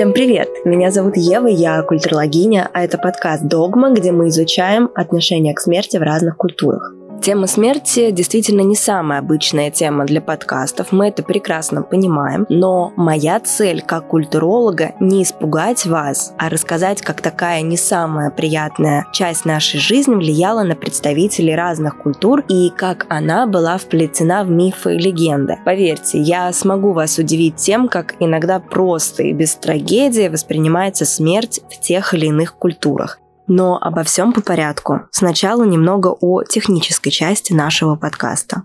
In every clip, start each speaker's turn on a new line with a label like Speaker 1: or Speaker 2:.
Speaker 1: Всем привет! Меня зовут Ева, я культурологиня, а это подкаст «Догма», где мы изучаем отношение к смерти в разных культурах. Тема смерти действительно не самая обычная тема для подкастов, мы это прекрасно понимаем, но моя цель как культуролога не испугать вас, а рассказать, как такая не самая приятная часть нашей жизни влияла на представителей разных культур и как она была вплетена в мифы и легенды. Поверьте, я смогу вас удивить тем, как иногда просто и без трагедии воспринимается смерть в тех или иных культурах. Но обо всем по порядку. Сначала немного о технической части нашего подкаста.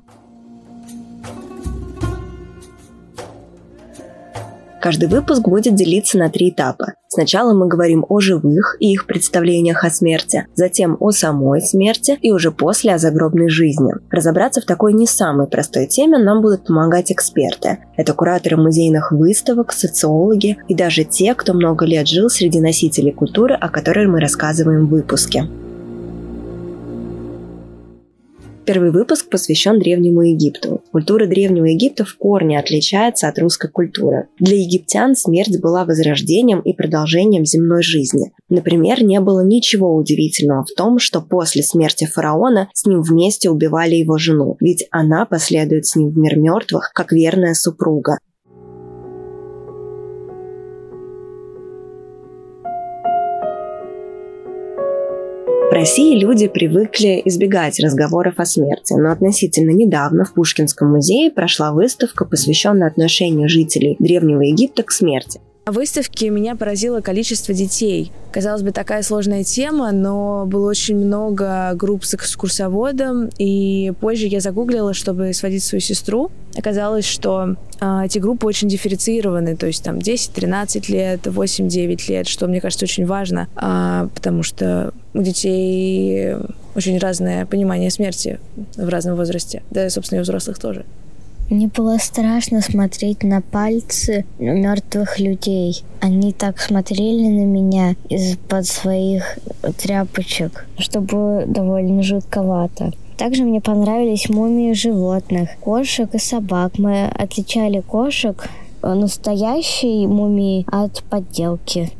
Speaker 1: Каждый выпуск будет делиться на три этапа. Сначала мы говорим о живых и их представлениях о смерти, затем о самой смерти и уже после о загробной жизни. Разобраться в такой не самой простой теме нам будут помогать эксперты. Это кураторы музейных выставок, социологи и даже те, кто много лет жил среди носителей культуры, о которой мы рассказываем в выпуске. Первый выпуск посвящен Древнему Египту. Культура Древнего Египта в корне отличается от русской культуры. Для египтян смерть была возрождением и продолжением земной жизни. Например, не было ничего удивительного в том, что после смерти фараона с ним вместе убивали его жену, ведь она последует с ним в мир мертвых, как верная супруга. России люди привыкли избегать разговоров о смерти, но относительно недавно в Пушкинском музее прошла выставка, посвященная отношению жителей Древнего Египта к смерти.
Speaker 2: Выставке меня поразило количество детей. Казалось бы, такая сложная тема, но было очень много групп с экскурсоводом, и позже я загуглила, чтобы сводить свою сестру. Оказалось, что э, эти группы очень дифференцированы, то есть там 10-13 лет, 8-9 лет, что мне кажется очень важно, э, потому что у детей очень разное понимание смерти в разном возрасте, да, собственно, и у взрослых тоже.
Speaker 3: Мне было страшно смотреть на пальцы мертвых людей. Они так смотрели на меня из-под своих тряпочек, что было довольно жутковато. Также мне понравились мумии животных, кошек и собак. Мы отличали кошек настоящей мумии от подделки.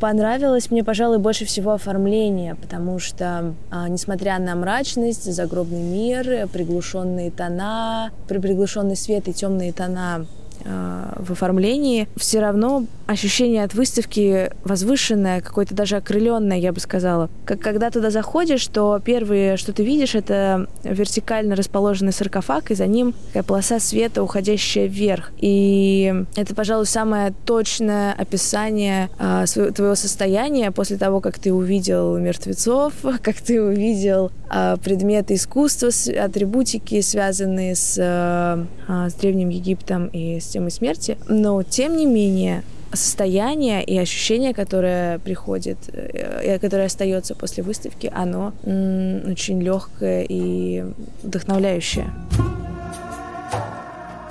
Speaker 2: Понравилось мне, пожалуй, больше всего оформление, потому что, а, несмотря на мрачность, загробный мир, приглушенные тона, приглушенный свет и темные тона а, в оформлении, все равно ощущение от выставки возвышенное, какое-то даже окрыленное, я бы сказала. Как когда туда заходишь, то первое, что ты видишь, это вертикально расположенный саркофаг, и за ним такая полоса света, уходящая вверх. И это, пожалуй, самое точное описание своего, твоего состояния после того, как ты увидел мертвецов, как ты увидел а, предметы искусства, атрибутики, связанные с, а, с Древним Египтом и с темой смерти. Но, тем не менее, состояние и ощущение, которое приходит, э, которое остается после выставки, оно очень легкое и вдохновляющее.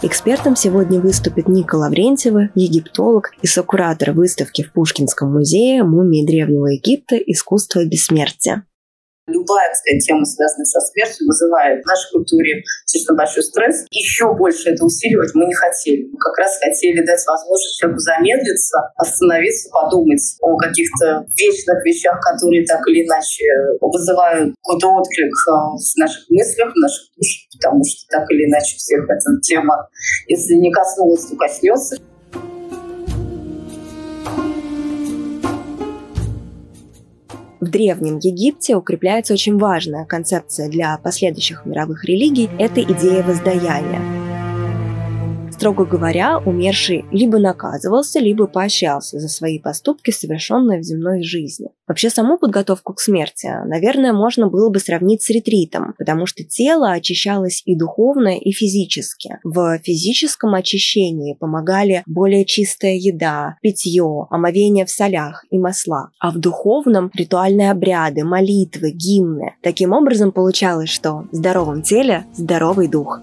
Speaker 1: Экспертом сегодня выступит Ника Лаврентьева, египтолог и сокуратор выставки в Пушкинском музее «Мумии Древнего Египта. Искусство бессмертия»
Speaker 4: любая, сказать, тема, связанная со смертью, вызывает в нашей культуре достаточно большой стресс. Еще больше это усиливать мы не хотели. Мы как раз хотели дать возможность человеку замедлиться, остановиться, подумать о каких-то вечных вещах, которые так или иначе вызывают какой-то отклик э, в наших мыслях, в наших душах, потому что так или иначе всех эта тема, если не коснулась, то коснется.
Speaker 1: В Древнем Египте укрепляется очень важная концепция для последующих мировых религий – это идея воздаяния. Строго говоря, умерший либо наказывался, либо поощрялся за свои поступки, совершенные в земной жизни. Вообще саму подготовку к смерти, наверное, можно было бы сравнить с ретритом, потому что тело очищалось и духовно, и физически. В физическом очищении помогали более чистая еда, питье, омовение в солях и маслах, а в духовном – ритуальные обряды, молитвы, гимны. Таким образом получалось, что в здоровом теле – здоровый дух.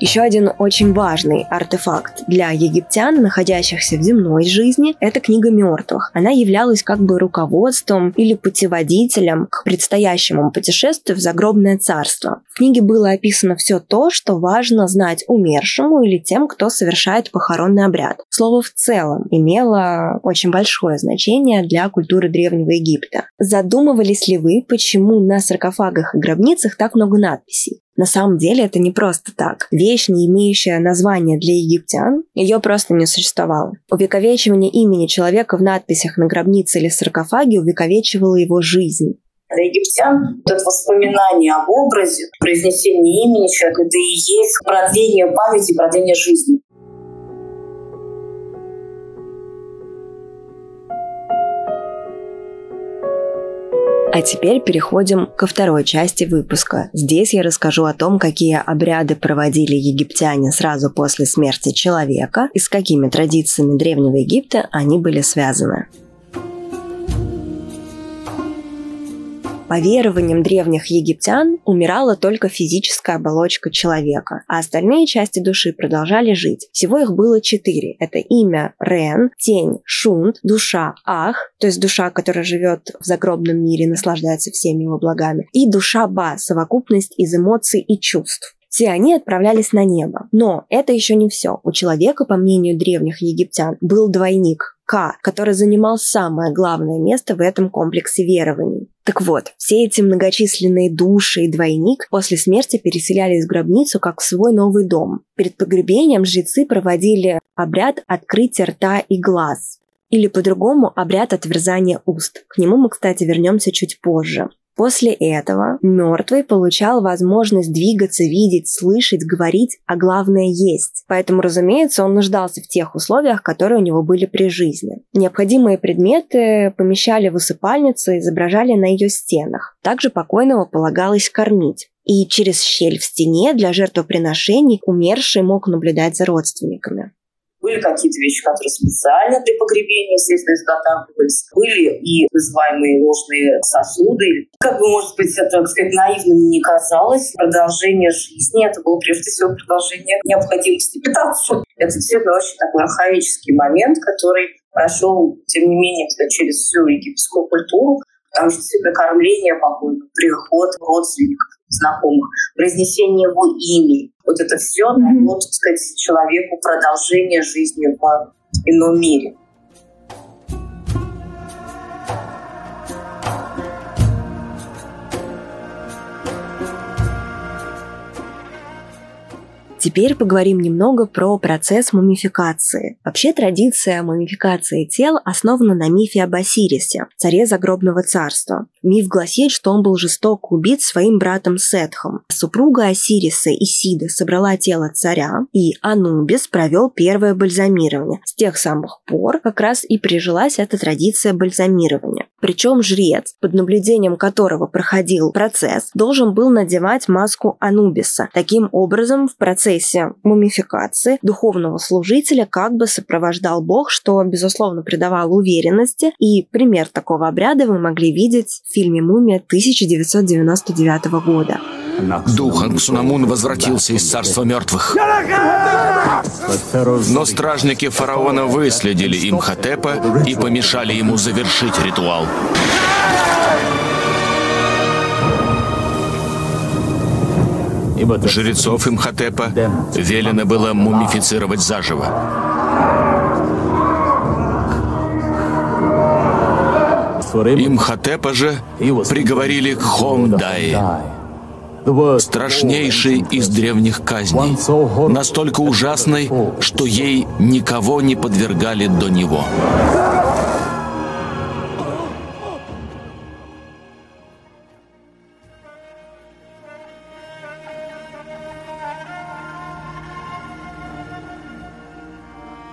Speaker 1: Еще один очень важный артефакт для египтян, находящихся в земной жизни, это книга мертвых. Она являлась как бы руководством или путеводителем к предстоящему путешествию в загробное царство. В книге было описано все то, что важно знать умершему или тем, кто совершает похоронный обряд. Слово в целом имело очень большое значение для культуры Древнего Египта. Задумывались ли вы, почему на саркофагах и гробницах так много надписей? На самом деле это не просто так. Вещь, не имеющая названия для египтян, ее просто не существовало. Увековечивание имени человека в надписях на гробнице или саркофаге увековечивало его жизнь.
Speaker 4: Для египтян это воспоминание об образе, произнесение имени человека, это и есть продление памяти, продление жизни.
Speaker 1: А теперь переходим ко второй части выпуска. Здесь я расскажу о том, какие обряды проводили египтяне сразу после смерти человека и с какими традициями Древнего Египта они были связаны. По верованиям древних египтян умирала только физическая оболочка человека, а остальные части души продолжали жить. Всего их было четыре. Это имя Рен, тень Шунт, душа Ах, то есть душа, которая живет в загробном мире, наслаждается всеми его благами, и душа Ба, совокупность из эмоций и чувств. Все они отправлялись на небо. Но это еще не все. У человека, по мнению древних египтян, был двойник К, который занимал самое главное место в этом комплексе верований. Так вот, все эти многочисленные души и двойник после смерти переселялись в гробницу как в свой новый дом. Перед погребением жрецы проводили обряд открытия рта и глаз. Или по-другому обряд отверзания уст. К нему мы, кстати, вернемся чуть позже. После этого мертвый получал возможность двигаться, видеть, слышать, говорить, а главное есть. Поэтому, разумеется, он нуждался в тех условиях, которые у него были при жизни. Необходимые предметы помещали в усыпальницу и изображали на ее стенах. Также покойного полагалось кормить и через щель в стене для жертвоприношений умерший мог наблюдать за родственниками.
Speaker 4: Были какие-то вещи, которые специально для погребения, естественно, изготавливались. Были и называемые ложные сосуды. Как бы, может быть, это, так сказать, наивным не казалось. Продолжение жизни – это было прежде всего продолжение необходимости питаться. Это действительно очень такой архаический момент, который прошел, тем не менее, через всю египетскую культуру, потому что действительно кормление покойного, приход родственников, знакомых, произнесение его имени. Вот это все дает, mm-hmm. так сказать, человеку продолжение жизни в ином мире.
Speaker 1: Теперь поговорим немного про процесс мумификации. Вообще традиция мумификации тел основана на мифе об Осирисе, царе загробного царства. Миф гласит, что он был жестоко убит своим братом Сетхом. Супруга Осириса Исида собрала тело царя, и Анубис провел первое бальзамирование. С тех самых пор как раз и прижилась эта традиция бальзамирования. Причем жрец, под наблюдением которого проходил процесс, должен был надевать маску Анубиса. Таким образом, в процессе мумификации духовного служителя как бы сопровождал Бог, что, безусловно, придавало уверенности. И пример такого обряда вы могли видеть в фильме «Мумия» 1999 года.
Speaker 5: Дух Ангсунамун возвратился из царства мертвых. Но стражники фараона выследили Имхотепа и помешали ему завершить ритуал. Жрецов Имхотепа велено было мумифицировать заживо. Имхотепа же приговорили к Хомдае, страшнейшей из древних казней, настолько ужасной, что ей никого не подвергали до него.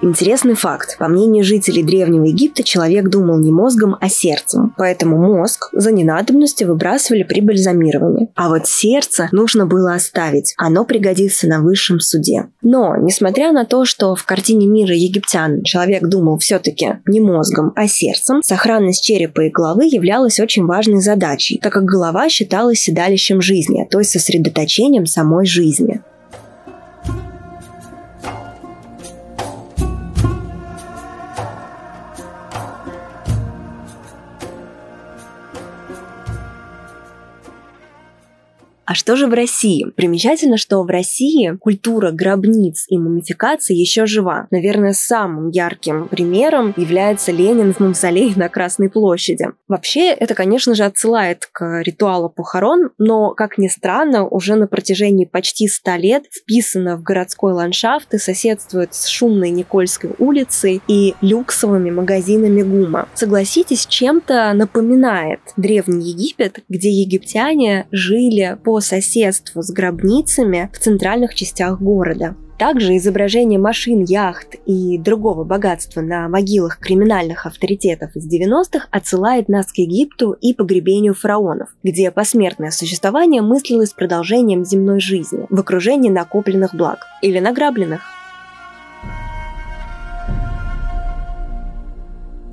Speaker 1: Интересный факт. По мнению жителей Древнего Египта, человек думал не мозгом, а сердцем. Поэтому мозг за ненадобностью выбрасывали при бальзамировании. А вот сердце нужно было оставить. Оно пригодится на высшем суде. Но, несмотря на то, что в картине мира египтян человек думал все-таки не мозгом, а сердцем, сохранность черепа и головы являлась очень важной задачей, так как голова считалась седалищем жизни, то есть сосредоточением самой жизни. Что же в России? Примечательно, что в России культура гробниц и мумификации еще жива. Наверное, самым ярким примером является Ленин в мавзолее на Красной площади. Вообще, это, конечно же, отсылает к ритуалу похорон, но, как ни странно, уже на протяжении почти ста лет вписано в городской ландшафт и соседствует с шумной Никольской улицей и люксовыми магазинами ГУМа. Согласитесь, чем-то напоминает Древний Египет, где египтяне жили по соседству с гробницами в центральных частях города. Также изображение машин, яхт и другого богатства на могилах криминальных авторитетов из 90-х отсылает нас к Египту и погребению фараонов, где посмертное существование мыслилось продолжением земной жизни в окружении накопленных благ или награбленных.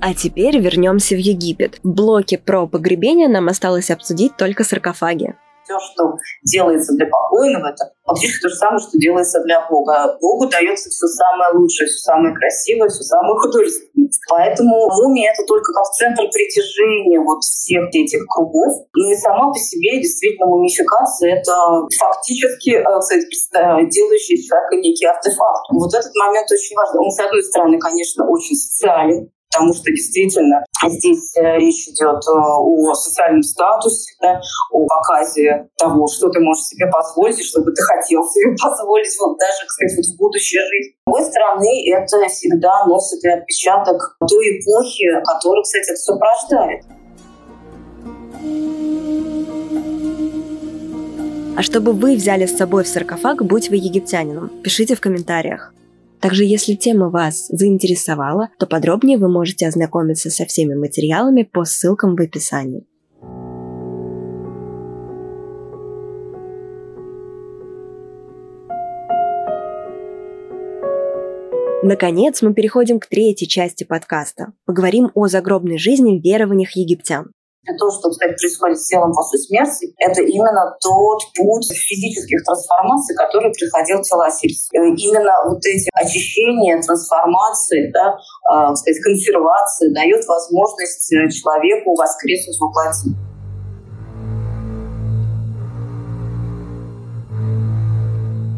Speaker 1: А теперь вернемся в Египет. В блоке про погребение нам осталось обсудить только саркофаги
Speaker 4: все, что делается для покойного, это фактически то же самое, что делается для Бога. Богу дается все самое лучшее, все самое красивое, все самое художественное. Поэтому мумия — это только как центр притяжения вот всех этих кругов. Ну и сама по себе действительно мумификация — это фактически, э, кстати, делающий человека некий артефакт. Вот этот момент очень важен. Он, с одной стороны, конечно, очень социален, потому что действительно здесь э, речь идет э, о социальном статусе, да, о показе того, что ты можешь себе позволить, и что бы ты хотел себе позволить, вот даже, кстати, вот в будущее жизнь. С другой стороны, это всегда носит и отпечаток той эпохи, которая, кстати, это сопровождает.
Speaker 1: А чтобы вы взяли с собой в саркофаг, будь вы египтянином, пишите в комментариях. Также, если тема вас заинтересовала, то подробнее вы можете ознакомиться со всеми материалами по ссылкам в описании. Наконец, мы переходим к третьей части подкаста. Поговорим о загробной жизни в верованиях египтян.
Speaker 4: То, что, кстати, происходит с телом после смерти, это именно тот путь физических трансформаций, который приходил тело Осириса. Именно вот эти очищения, трансформации, да, э, сказать, консервации дает возможность э, человеку воскреснуть в плоти.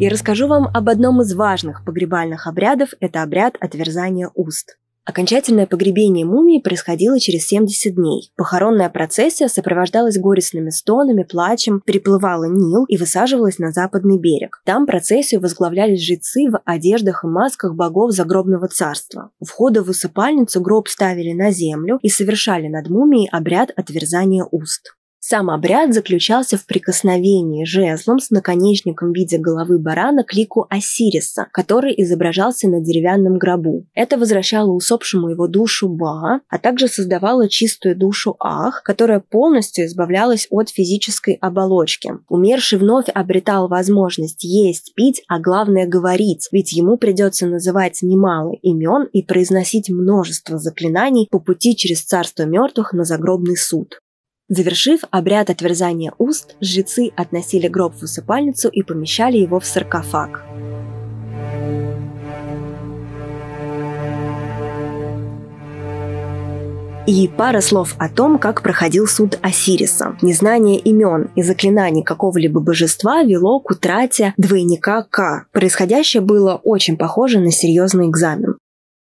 Speaker 1: Я расскажу вам об одном из важных погребальных обрядов – это обряд отверзания уст. Окончательное погребение мумии происходило через 70 дней. Похоронная процессия сопровождалась горестными стонами, плачем, переплывала Нил и высаживалась на западный берег. Там процессию возглавляли жрецы в одеждах и масках богов загробного царства. У входа в усыпальницу гроб ставили на землю и совершали над мумией обряд отверзания уст. Сам обряд заключался в прикосновении жезлом с наконечником в виде головы барана к лику Осириса, который изображался на деревянном гробу. Это возвращало усопшему его душу Ба, а также создавало чистую душу Ах, которая полностью избавлялась от физической оболочки. Умерший вновь обретал возможность есть, пить, а главное говорить, ведь ему придется называть немало имен и произносить множество заклинаний по пути через царство мертвых на загробный суд. Завершив обряд отверзания уст, жрецы относили гроб в усыпальницу и помещали его в саркофаг. И пара слов о том, как проходил суд Осириса. Незнание имен и заклинаний какого-либо божества вело к утрате двойника К. Происходящее было очень похоже на серьезный экзамен.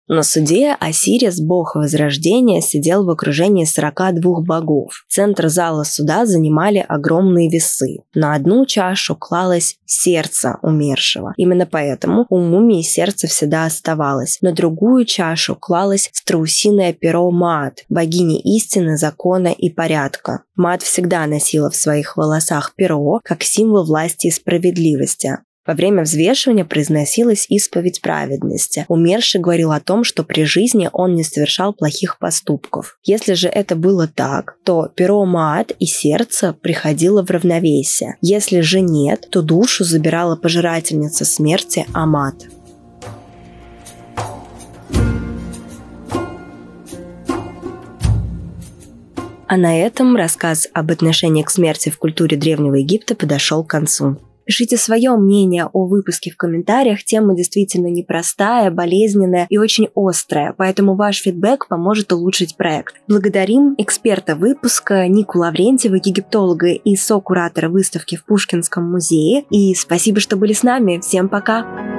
Speaker 1: На суде Осирис, бог Возрождения, сидел в окружении 42 богов. Центр зала суда занимали огромные весы. На одну чашу клалось сердце умершего. Именно поэтому у мумии сердце всегда оставалось. На другую чашу клалось страусиное перо Маат, богини истины, закона и порядка. Мат всегда носила в своих волосах перо, как символ власти и справедливости. Во время взвешивания произносилась исповедь праведности. Умерший говорил о том, что при жизни он не совершал плохих поступков. Если же это было так, то перо Маат и сердце приходило в равновесие. Если же нет, то душу забирала пожирательница смерти Амат. А на этом рассказ об отношении к смерти в культуре Древнего Египта подошел к концу. Пишите свое мнение о выпуске в комментариях. Тема действительно непростая, болезненная и очень острая, поэтому ваш фидбэк поможет улучшить проект. Благодарим эксперта выпуска Нику Лаврентьева, египтолога и со-куратора выставки в Пушкинском музее. И спасибо, что были с нами. Всем пока!